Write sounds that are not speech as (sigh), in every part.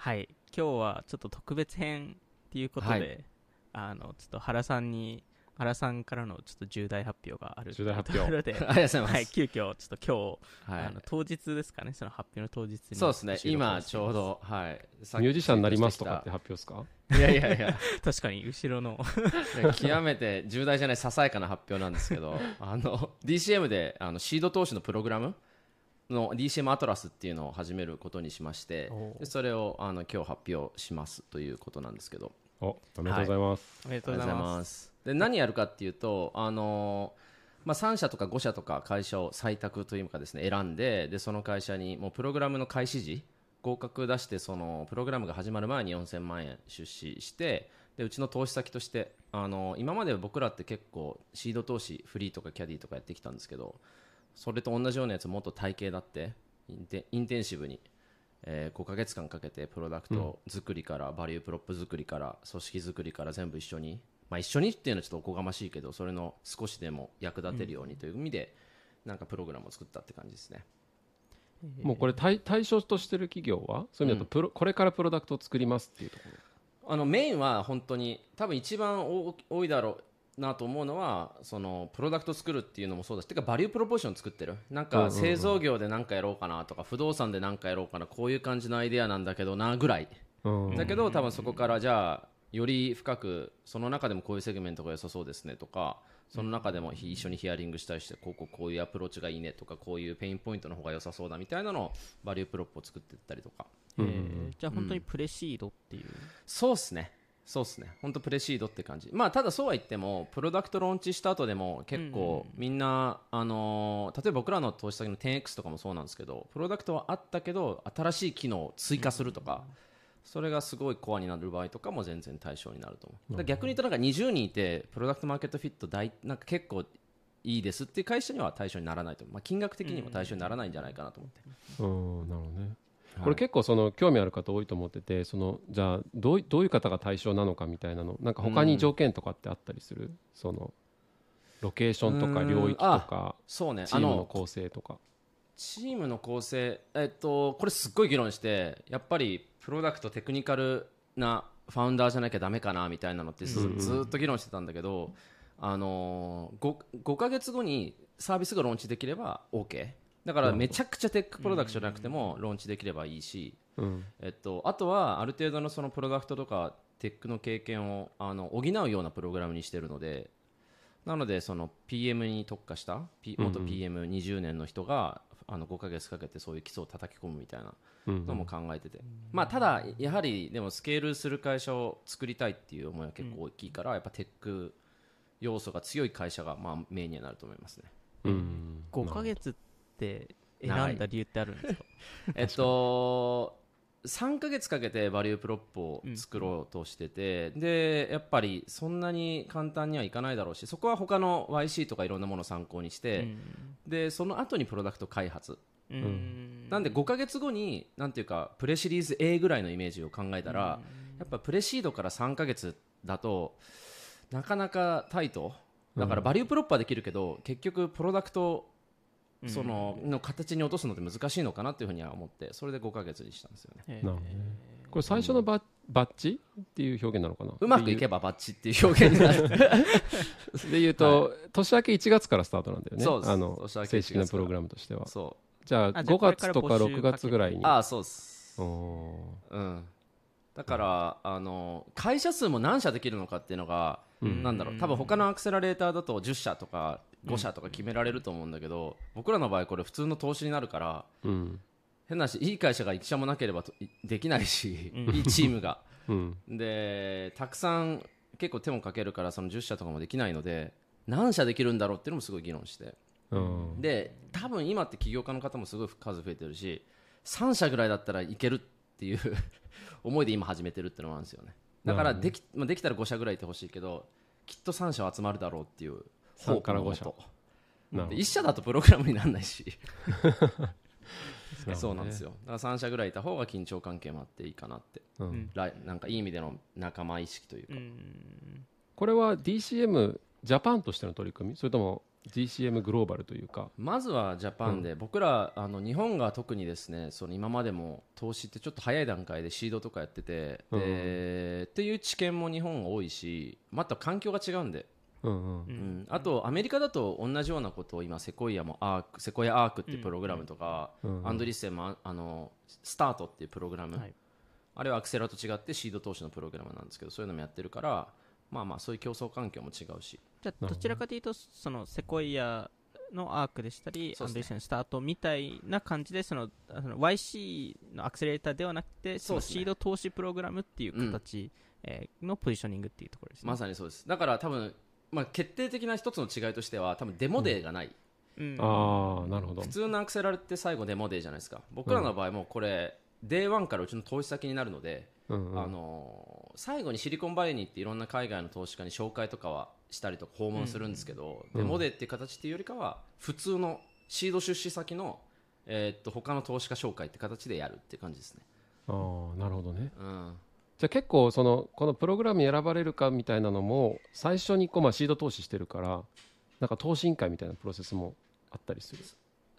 はい。今日はちょっと特別編っていうことで、はい。あのちょっと原さんに原さんからのちょっと重大発表がある重大発表。ところで (laughs) ありがとうございます。はい急遽ちょっと今日、はい。あの当日ですかねその発表の当日にそうですね、今ちょうど、はい、ミュージシャンになりますとかってい発表ですか？やいやいや、(laughs) 確かに後ろの。極めて重大じゃない、ささやかな発表なんですけど、あの DCM であのシード投資のプログラムの DCM アトラスっていうのを始めることにしましてでそれをあの今日発表しますということなんですけど、おおめでとうございます、おめでとうございます。す。で何やるかっていうと、あのまあ、3社とか5社とか会社を採択というかですね選んででその会社にもうプログラムの開始時合格出してそのプログラムが始まる前に4000万円出資してでうちの投資先としてあの今まで僕らって結構シード投資フリーとかキャディとかやってきたんですけどそれと同じようなやつもっと体系だってインテ intensive に、えー5ヶ月間かけてプロダクト作りから、 value prop 作りから組織作りから全部一緒に、まあ、一緒にっていうのはちょっとおこがましいけどそれの少しでも役立てるようにという意味で、なんかプログラムを作ったって感じですね。もうこれ対対象としてる企業はそういう意味だとプロ、これからプロダクトを作りますっていうところ。あのメインは本当に多分一番多多いだろうなと思うのはそのプロダクト作るっていうのもそうだしてか value proposition 作ってるなん。か製造業で何かやろうかなとか不動産で何かやろうかなこういう感じのアイデアなんだけどなぐらい。うん。だけど多分そこからじゃあより深くその中でもこういうセグメントが良さそうですねとかその中でも一緒にヒアリングしたりしてこうこうこういうアプローチがいいねとかこういう pain point の方が良さそうだみたいなのを value prop を作っていったりとか。えーじゃあ本当にプレシードっていう、そうっすね。そうっすね。本当プレシードって感じ。まあ、ただそうは言っても、プロダクトローンチした後でも結構みんな、あのー例えば僕らの投資先の 10X とかもそうなんですけど、プロダクトはあったけど、新しい機能を追加するとか、それがすごいコアになる場合とかも全然対象になると思う。だから逆に言うとなんか20人いて、プロダクトマーケットフィット大、なんか結構いいですっていう会社には対象にならないと思う。まあ、金額的にも対象にならないんじゃないかなと思って。うんなるほどねはいこれ結構その興味ある方多いと思っててそのじゃあどういどういう方が対象なのかみたいなのなんか他に条件とかってあったりする、そのロケーションとかうん。領域とかそうね。チームの構成とか。チームの構成、えっと、これすっごい議論してやっぱりプロダクトテクニカルなファウンダーじゃなきゃダメかなみたいなのってず,、っと議論してたんだけど、あのー、5, 5ヶ月後にサービスがローンチできれば OK だからめちゃくちゃテックプロダクトじゃなくてもローンチできればいいし、うん。えっと、あとはある程度のそのプロダクトとかテックの経験をあの補うようなプログラムにしてるのでなのでその PM に特化した、P、元 PM20 年の人があの5ヶ月かけてそういう基礎を叩き込むみたいなうんのも考えてて、まあ、ただやはりでもスケールする会社を作りたいっていう思いは結構大きいから、やっぱテック要素が強い会社がまあメインにはなると思いますね。うん。5ヶ月って選んだ理由ってあるんですか？(laughs) えっと、3ヶ月かけて value prop を作ろうとしてて、でやっぱりそんなに簡単にはいかないだろうしそこは他の YC とかいろんなものを参考にして、でその後にプロダクト開発。うん。うん。なんで5ヶ月後になんていうかプレシリーズ A ぐらいのイメージを考えたら、やっぱプレシードから3ヶ月だとなかなかタイト。だから value prop はできるけど、結局プロダクトそのの形に落とすのって難しいのかなっていうふうには思ってそれで5ヶ月にしたんですよね。えー。なるほどね。これ最初のバッバッチっていう表現なのかな？うまくいけばバッチっていう表現になる。(laughs) で言うと、年明け1月からスタートなんだよね。そうです。あの年明け1正式なプログラムとしては。そじゃああじゃあ5月とかこれから募集6月ぐらいに。うああそうっす。うん。だからあの会社数も何社できるのかっていうのが、なんだろう。多分他のアクセラレーターだと10社とか5社とか決められると思うんだけど、僕らの場合これ普通の投資になるからうん。変な話いい会社が1社もなければできないし、いいチームが。(laughs) うん。でたくさん結構手もかけるからその10社とかもできないので何社できるんだろうっていうのもすごい議論して。うん。で多分今って起業家の方もすごい数増えてるし3社ぐらいだったらいけるっていう (laughs) 思いで今始めてるっていうのもあるんですよね。だからでき,、まあ、できたら5社ぐらいいてほしいけどきっと3社は集まるだろうっていう3から5社。ホープのなるほど。もとで1社だとプログラムにならないし。(laughs) ねそうなんですよ。だから3社ぐらいいた方が緊張関係もあっていいかなって、うん。来なんかいい意味での仲間意識というか、うん。これは DCM ジャパンとしての取り組み？それとも DCM グローバルというか？まずはジャパンで、僕らあの日本が特にですねその今までも投資ってちょっと早い段階でシードとかやってて、うんでっていう知見も日本多いしまた環境が違うんで、うんうん。うん。あとアメリカだと同じようなことを今セコイアもアークセコイアアークっていうプログラムとか、うんアンドリッセンもああのスタートっていうプログラム、はい。あれはアクセラと違ってシード投資のプログラムなんですけどそういうのもやってるからまあまあそういう競争環境も違うし。じゃあど。ちらかというとそのセコイアのアークでしたり、ね。アンドリーセンスタートみたいな感じでそのあの YC のアクセレーターではなくてそのシード投資プログラムっていう形、えーのポジショニングっていうところですね。まさにそうです。だから多分、まあ、決定的な一つの違いとしては多分デモデーがない、うん。ああなるほど。普通のアクセラルって最後デモデーじゃないですか。僕らの場合もこれ、デー1からうちの投資先になるので、うんうん。あのー最後にシリコンバレーに行っていろんな海外の投資家に紹介とかはしたりとか訪問するんですけど、うん。デモデーっていう形っていうよりかは普通のシード出資先の、えーっと他の投資家紹介って形でやるっていう感じですね、ああなるほどね。うん、じゃあ結構そのこのプログラムに選ばれるかみたいなのも最初にこうまあシード投資してるからなんか投資委員会みたいなプロセスもあったりする？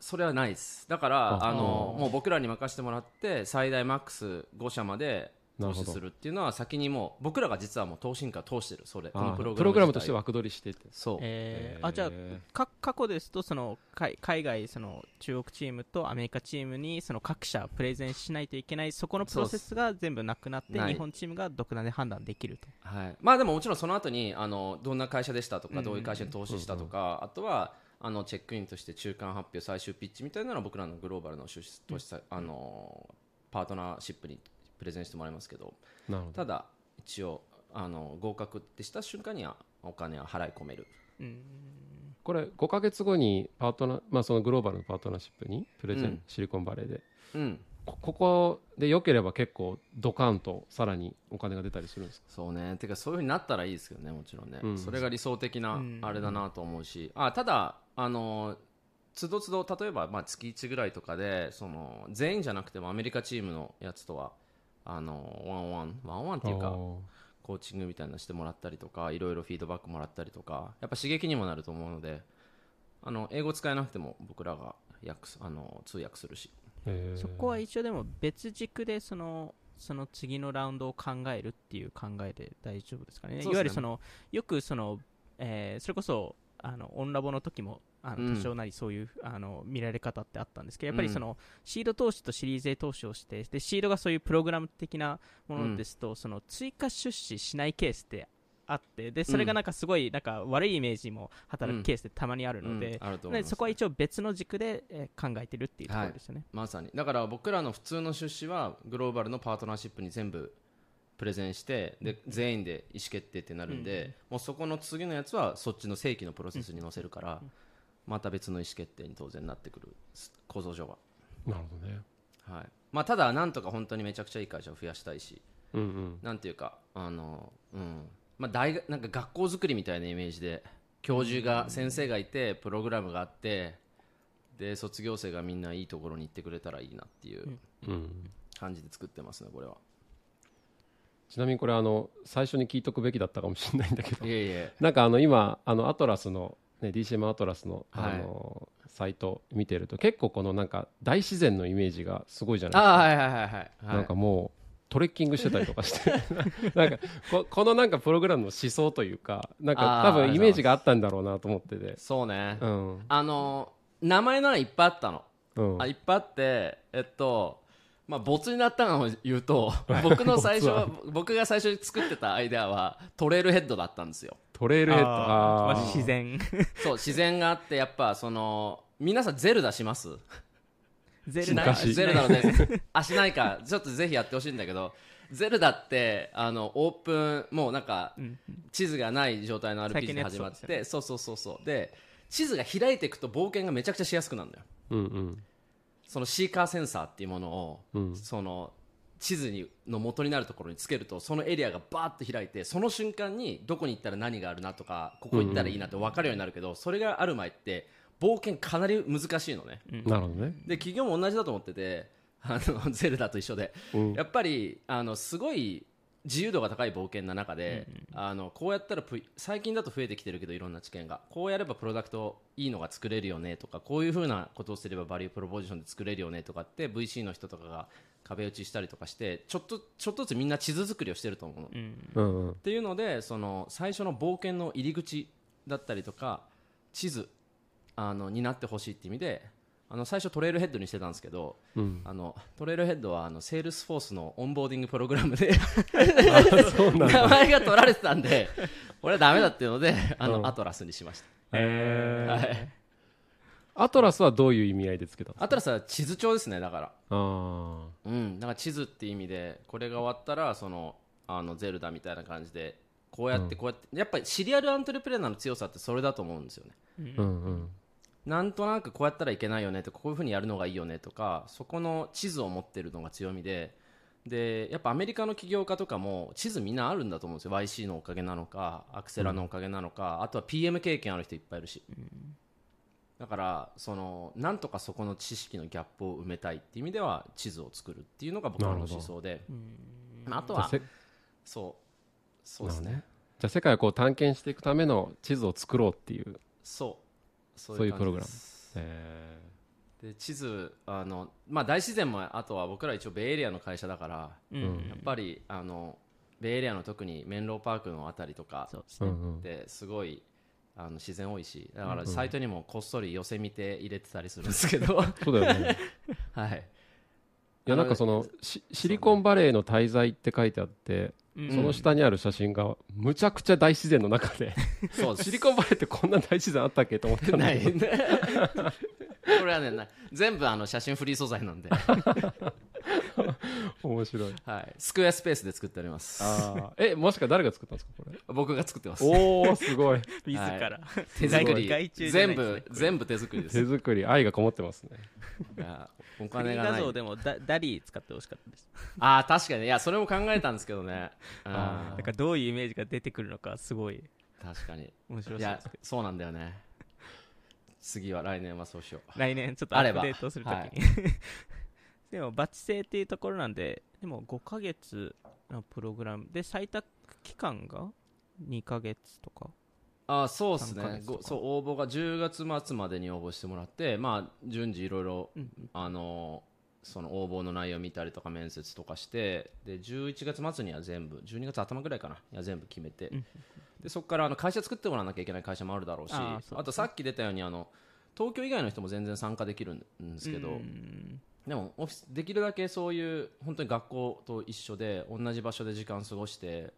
それはないです。だからあ。あのもう僕らに任せてもらって最大マックス5社まで投資するっていうのは先にもう僕らが実はもう投資委員会通してるそれ。このプログラムプログラムとして枠取りしてて。そう。えー。あじゃあへか過去ですとその海海外その中国チームとアメリカチームにその各社プレゼンしないといけないそこのプロセスが全部なくなって日本チームが独断で判断できると。はい、まあでももちろんその後にあのどんな会社でしたとか、うん。どういう会社に投資したとか、あとはあのチェックインとして中間発表最終ピッチみたいなのは僕らのグローバルの出資投資さ、あのパートナーシップにプレゼンしてもらいますけどなるほど。ただ一応あの合格ってした瞬間にはお金は払い込める。うん。これ5か月後にパートナー、まあ、そのグローバルのパートナーシップにプレゼン、うん。シリコンバレーで。うん。こここで良ければ結構ドカンとさらにお金が出たりするんですか？そうね。てかそういうふうになったらいいですけどねもちろんね、うん。それが理想的なうん。あれだなと思うし、あただあのつどつど例えばまあ月1ぐらいとかでその全員じゃなくてもアメリカチームのやつとはあの one on one っていうかコーチングみたいなのしてもらったりとかいろいろフィードバックもらったりとかやっぱ刺激にもなると思うのであの英語使えなくても僕らが訳すあの通訳するし。そこは一応でも別軸でそのその次のラウンドを考えるっていう考えで大丈夫ですかね。ね。いわゆるそのよくその、えーそれこそあのオンラボの時もあうん。の多少なりそういう、あの見られ方ってあったんですけどやっぱりその、シード投資とシリーズ A 投資をしてでシードがそういうプログラム的なものですと、その追加出資しないケースってあってでそれがなんかすごいなんか悪いイメージも働くケースってたまにあるので、うん。あると思いますでそこは一応別の軸で、えー考えてるっていうところですよね。まさに。だから僕らの普通の出資はグローバルのパートナーシップに全部プレゼンしてで全員で意思決定ってなるんで、もうそこの次のやつはそっちの正規のプロセスに載せるから、また別の意思決定に当然なってくる構造上は、なるほどね。はい。まあ、ただなんとか本当にめちゃくちゃいい会社を増やしたいしうんうん。なんていうかあの、うん。まあ、大学なんか学校作りみたいなイメージで教授が先生がいてプログラムがあってで卒業生がみんないいところに行ってくれたらいいなっていううん。感じで作ってますねこれは。ちなみにこれあの最初に聞いとくべきだったかもしれないんだけど。なんかあの今あのアトラスの、ね、DCM アトラスのあはい。の、サイト見てると結構このなんか大自然のイメージがすごいじゃないですか。ああはいはいはいはい、はい、なんかもうトレッキングしてたりとかして。(laughs) なんかここのなんかプログラムの思想というかなんかあー多分イメージがあったんだろうなと思ってて。そうね、うん。あの名前ならいっぱいあったの、うん。あいっぱいあってえっとまあ没になったのを言うと僕の最初僕が最初に作ってたアイデアはトレイルヘッドだったんですよトレイルヘッドあーまあ自然。(laughs) そう自然があってやっぱその皆さんゼルダします？(laughs) ゼしない昔。ゼルダのね。(laughs) あしないか。ちょっとぜひやってほしいんだけどゼルダってあのオープンもうなんかうん。地図がない状態の最近 RPG でのやつ始まっそうでてそうそうそうそう。で地図が開いていくと冒険がめちゃくちゃしやすくなるんだよ。うんうん。そのシーカーセンサーっていうものを、うん。その地図にの元になるところにつけるとそのエリアがバーッと開いてその瞬間にどこに行ったら何があるなとかここ行ったらいいなって分かるようになるけど、それがある前って冒険かなり難しいのね。なるほどね。で企業も同じだと思っててあの (laughs) ゼルダと一緒で、うん。やっぱりあのすごい自由度が高い冒険な中で、あのこうやったらプ最近だと増えてきてるけどいろんな知見が。こうやればプロダクトいいのが作れるよねとかこういうふうなことをすればバリュープロポジションで作れるよねとかって VC の人とかが壁打ちしたりとかしてちょっとちょっとずつみんな地図作りをしてると思うの、うん。うんっていうのでその最初の冒険の入り口だったりとか地図あのになってほしいっていう意味であの最初トレイルヘッドにしてたんですけど、うん。あのトレイルヘッドはあのセールスフォースのオンボーディングプログラムで名前が取られてたんでこれはダメだっていうのであの、うん。アトラスにしました、はーい、アトラスはどういう意味合いでつけたんですか？アトラスは地図帳ですねだから。あうん。だから地図っていう意味でこれが終わったらそのあのゼルダみたいな感じでこうやってこうやって、やっぱりシリアルアントレプレーナーの強さってそれだと思うんですよね。あうんうんなんとなくこうやったらいけないよねとかこういうふうにやるのがいいよねとかそこの地図を持ってるのが強みででやっぱアメリカの起業家とかも地図みんなあるんだと思うんですよ。YC のおかげなのかアクセラのおかげなのか、あとは PM 経験ある人いっぱいいるし、だからそのなんとかそこの知識のギャップを埋めたいっていう意味では地図を作るっていうのが僕の思想で、まあ、あとはそう。そうですね。じゃあ世界をこう探検していくための地図を作ろうっていう。そうそそういうプログラム。で地図あの、まあ、大自然もあとは僕ら一応ベイエリアの会社だから、うん。うんやっぱりあのベイエリアの特にメンローパークのあたりとかそう。ですごいあの自然多いしだからサイトにもこっそり寄せ見て入れてたりするんですけど。(laughs) そうだよね。(laughs) はい。いやなんかそのシシリコンバレーの滞在って書いてあってうん。その下にある写真がむちゃくちゃ大自然の中でシリコンバレーってこんな大自然あったっけと思ったんだない (laughs) これはねな全部あの写真フリー素材なんで、(laughs) (laughs) 面白い。はい、スクエアスペースで作っております。あー。えもしか誰が作ったんですかこれ？僕が作ってます。おおすごい。(laughs) 自ら、(laughs) 手作り。全部全部手作りです。手作り。愛がこもってますね。いやお金がない。画像でもダダリー使ってほしかったです。ああ確かに。いやそれも考えたんですけどね。あだからどういうイメージが出てくるのかすごい。確かに。面白いやそうなんだよね。次は来年はそうしよう。来年ちょっとアあれば。ップデートするときに、はいでもバッチ制っていうところなんででも5ヶ月のプログラムで採択期間が2ヶ月とか。あーそうです3ヶねそう応募が10月末までに応募してもらってまあ順次いろいろうん。あのその応募の内容見たりとか面接とかしてで11月末には全部12月頭ぐらいかな。いや全部決めて、うん。でそこからあの会社作ってもらわなきゃいけない会社もあるだろうしあとさっき出たようにあの東京以外の人も全然参加できるんですけど、うんでもオフィスできるだけそういう本当に学校と一緒で同じ場所で時間過ごしてっ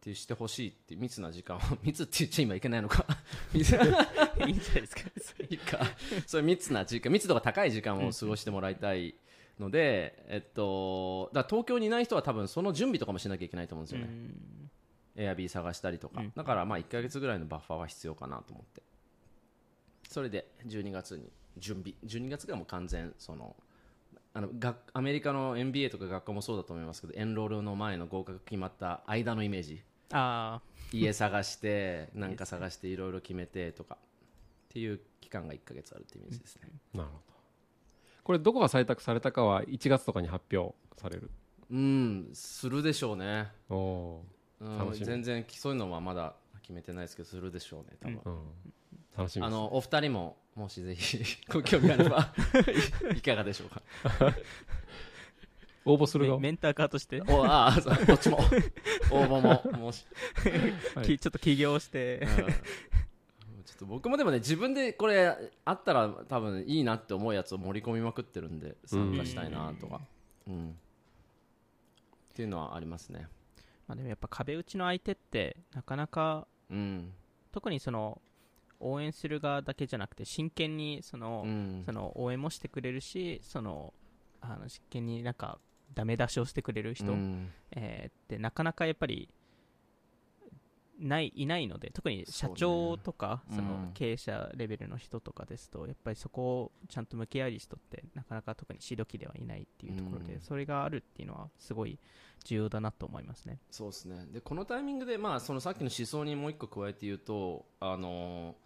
てしてほしいって密な時間を (laughs) 密って言っちゃ今いけないのか？密いいんじゃないですか。いいかそういう密な時間密度が高い時間を過ごしてもらいたいので、えっと、だ東京にいない人は多分その準備とかもしなきゃいけないと思うんですよね、エアビー探したりとか、うん。だからまあ1ヶ月ぐらいのバッファーは必要かなと思って。それで12月に準備。12月がもう完全そのあの学アメリカの MBA とか学校もそうだと思いますけどエンロールの前の合格決まった間のイメージ。あ家探して (laughs) なんか探していろいろ決めてとか。っていう期間が1ヶ月あるってイメージですね、なるほど。これどこが採択されたかは1月とかに発表される？うんするでしょうね、おおうん楽しみ。全然そういうのはまだ決めてないですけどするでしょうね多分、ー、うん、楽しみですあのお二人ももしぜひ (laughs) ご興味あればいかがでしょうか？(laughs) 応募する側？メメンター側として、おああそうどっちも。応募ももし、は (laughs) いきちょっと起業して。うん、ちょっと僕もでもね自分でこれあったら多分いいなって思うやつを盛り込みまくってるんで参加したいなとか、うん。っていうのはありますね。まあでもやっぱ壁打ちの相手ってなかなかうん。特にその応援する側だけじゃなくて真剣にその、うん。その応援もしてくれるしそのあの真剣になんかダメ出しをしてくれる人、うん。えーってなかなかやっぱりないいないので特に社長とかそ、ねうん。の経営者レベルの人とかですとやっぱりそこをちゃんと向き合える人ってなかなか特にシード機ではいないっていうところで、うん。それがあるっていうのはすごい重要だなと思いますね。そうですね。でこのタイミングで、まあ、そのさっきの思想にもう一個加えて言うとあの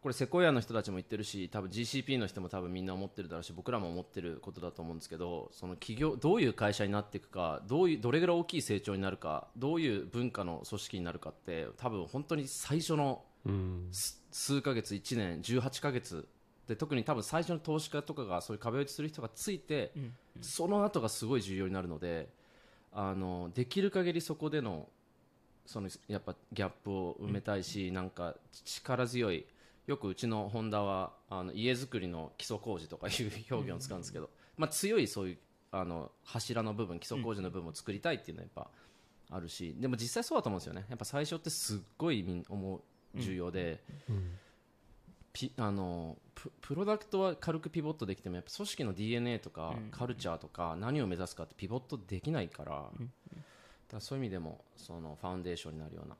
これセコイアの人たちも言ってるし多分 GCP の人も多分みんな思ってるだろうし僕らも思ってることだと思うんですけどその企業どういう会社になっていくかどういうどれぐらい大きい成長になるかどういう文化の組織になるかって多分本当に最初の数ヶ月1年18ヶ月で特に多分最初の投資家とかがそういう壁打ちする人がついて、うん。その後がすごい重要になるのであのできる限りそこでのそのやっぱギャップを埋めたいし、なんか力強いよくうちのホンダはあの家づくりの基礎工事とかいう表現を使うんですけど、まあ、強いそういうあの柱の部分基礎工事の部分を作りたいっていうのはやっぱあるしでも実際そうだと思うんですよね。やっぱ最初ってすっごい思う重要で、うんピあのププロダクトは軽くピボットできてもやっぱ組織の DNA とかうんカルチャーとか何を目指すかってピボットできないから,、だからそういう意味でもそのファウンデーションになるような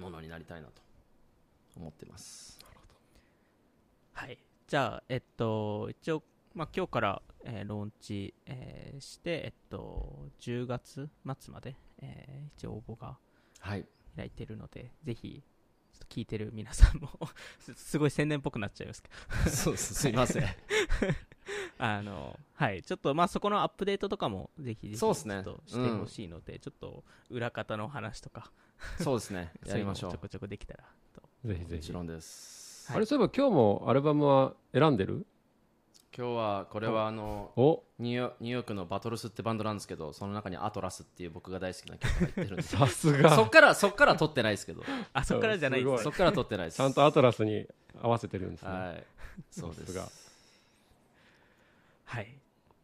ものになりたいなと思ってますはい、じゃあ、えっと、一応、まあ、今日から、えーローンチ、えーして、えっと、10月末まで、えー一応応募がはい。開いてるので、ぜひ、ちょっと聞いてる皆さんもす、(laughs) すごい宣伝っぽくなっちゃいますけど、そうです。すいません。(laughs) あの、はい、ちょっと、まあ、そこのアップデートとかも、ぜひぜひ、そうっすね。ちょっとしてほしいので、ちょっと、裏方の話とか、そうですね。(laughs) やりましょう。ちょこちょこできたらと。ぜひぜひ。もちろんです、あれそういえば今日もアルバムは選んでる？今日はこれはあのお。ニューヨークのバトルスってバンドなんですけどその中にアトラスっていう僕が大好きな曲が入ってるんで。(laughs) さすそがっからそっから撮ってないですけど。あ、そこからじゃないです。すそっから撮ってないです。ちゃんとアトラスに合わせてるんですね、はい。そうでさすはい。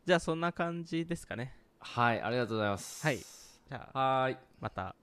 じゃあ、そんな感じですかね。はいありがとうございます。はい。じゃあ、はーい。また